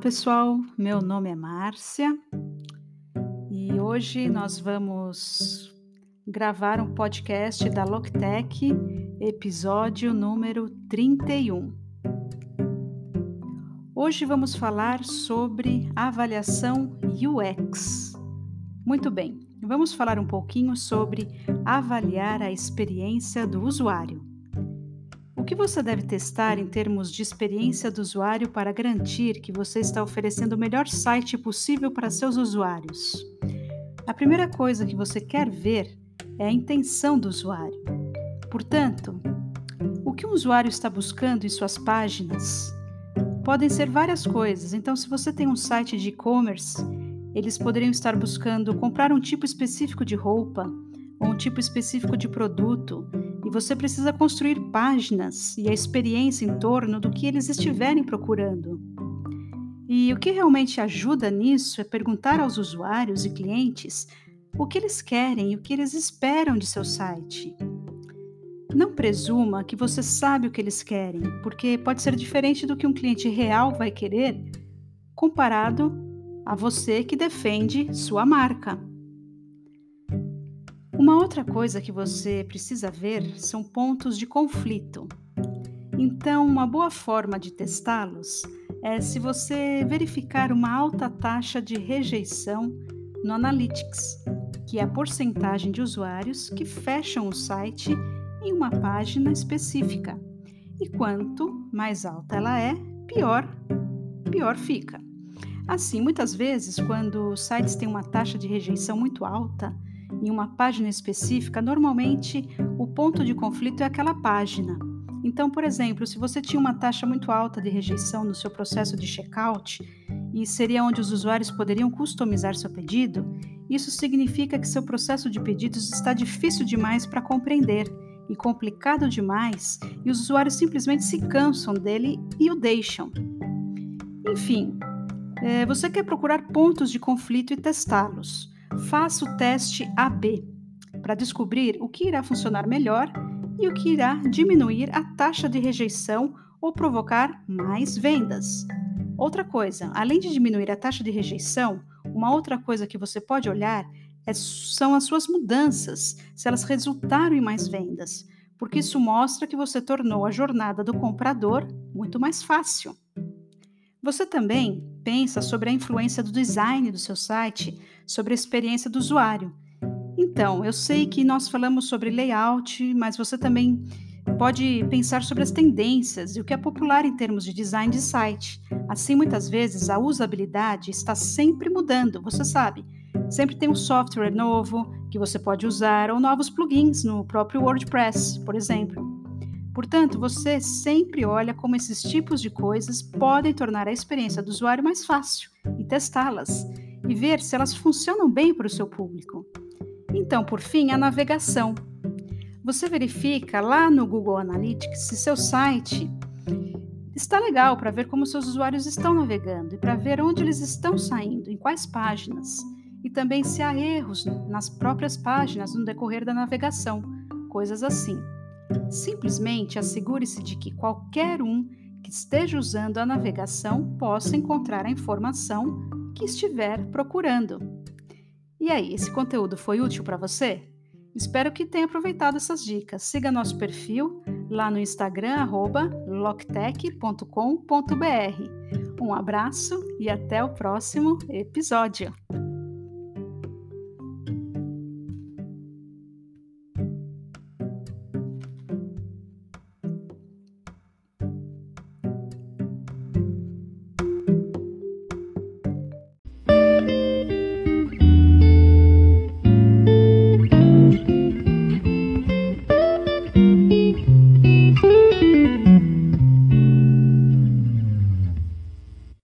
pessoal, meu nome é Márcia e hoje nós vamos gravar um podcast da Loctec, episódio número 31. Hoje vamos falar sobre avaliação UX. Muito bem, vamos falar um pouquinho sobre avaliar a experiência do usuário que você deve testar em termos de experiência do usuário para garantir que você está oferecendo o melhor site possível para seus usuários? A primeira coisa que você quer ver é a intenção do usuário. Portanto, o que um usuário está buscando em suas páginas? Podem ser várias coisas. Então, se você tem um site de e-commerce, eles poderiam estar buscando comprar um tipo específico de roupa ou um tipo específico de produto e você precisa construir páginas e a experiência em torno do que eles estiverem procurando. E o que realmente ajuda nisso é perguntar aos usuários e clientes o que eles querem e o que eles esperam de seu site. Não presuma que você sabe o que eles querem, porque pode ser diferente do que um cliente real vai querer comparado a você que defende sua marca. Uma outra coisa que você precisa ver são pontos de conflito. Então, uma boa forma de testá-los é se você verificar uma alta taxa de rejeição no Analytics, que é a porcentagem de usuários que fecham o site em uma página específica. E quanto mais alta ela é, pior, pior fica. Assim, muitas vezes, quando sites têm uma taxa de rejeição muito alta, em uma página específica, normalmente o ponto de conflito é aquela página. Então, por exemplo, se você tinha uma taxa muito alta de rejeição no seu processo de checkout e seria onde os usuários poderiam customizar seu pedido, isso significa que seu processo de pedidos está difícil demais para compreender e complicado demais, e os usuários simplesmente se cansam dele e o deixam. Enfim, é, você quer procurar pontos de conflito e testá-los. Faça o teste AB para descobrir o que irá funcionar melhor e o que irá diminuir a taxa de rejeição ou provocar mais vendas. Outra coisa, além de diminuir a taxa de rejeição, uma outra coisa que você pode olhar é, são as suas mudanças, se elas resultaram em mais vendas, porque isso mostra que você tornou a jornada do comprador muito mais fácil. Você também pensa sobre a influência do design do seu site sobre a experiência do usuário. Então, eu sei que nós falamos sobre layout, mas você também pode pensar sobre as tendências e o que é popular em termos de design de site. Assim, muitas vezes a usabilidade está sempre mudando, você sabe. Sempre tem um software novo que você pode usar ou novos plugins no próprio WordPress, por exemplo. Portanto, você sempre olha como esses tipos de coisas podem tornar a experiência do usuário mais fácil e testá-las e ver se elas funcionam bem para o seu público. Então, por fim, a navegação. Você verifica lá no Google Analytics se seu site está legal para ver como seus usuários estão navegando e para ver onde eles estão saindo, em quais páginas, e também se há erros nas próprias páginas no decorrer da navegação, coisas assim. Simplesmente assegure-se de que qualquer um que esteja usando a navegação possa encontrar a informação que estiver procurando. E aí, esse conteúdo foi útil para você? Espero que tenha aproveitado essas dicas. Siga nosso perfil lá no Instagram, loctech.com.br. Um abraço e até o próximo episódio!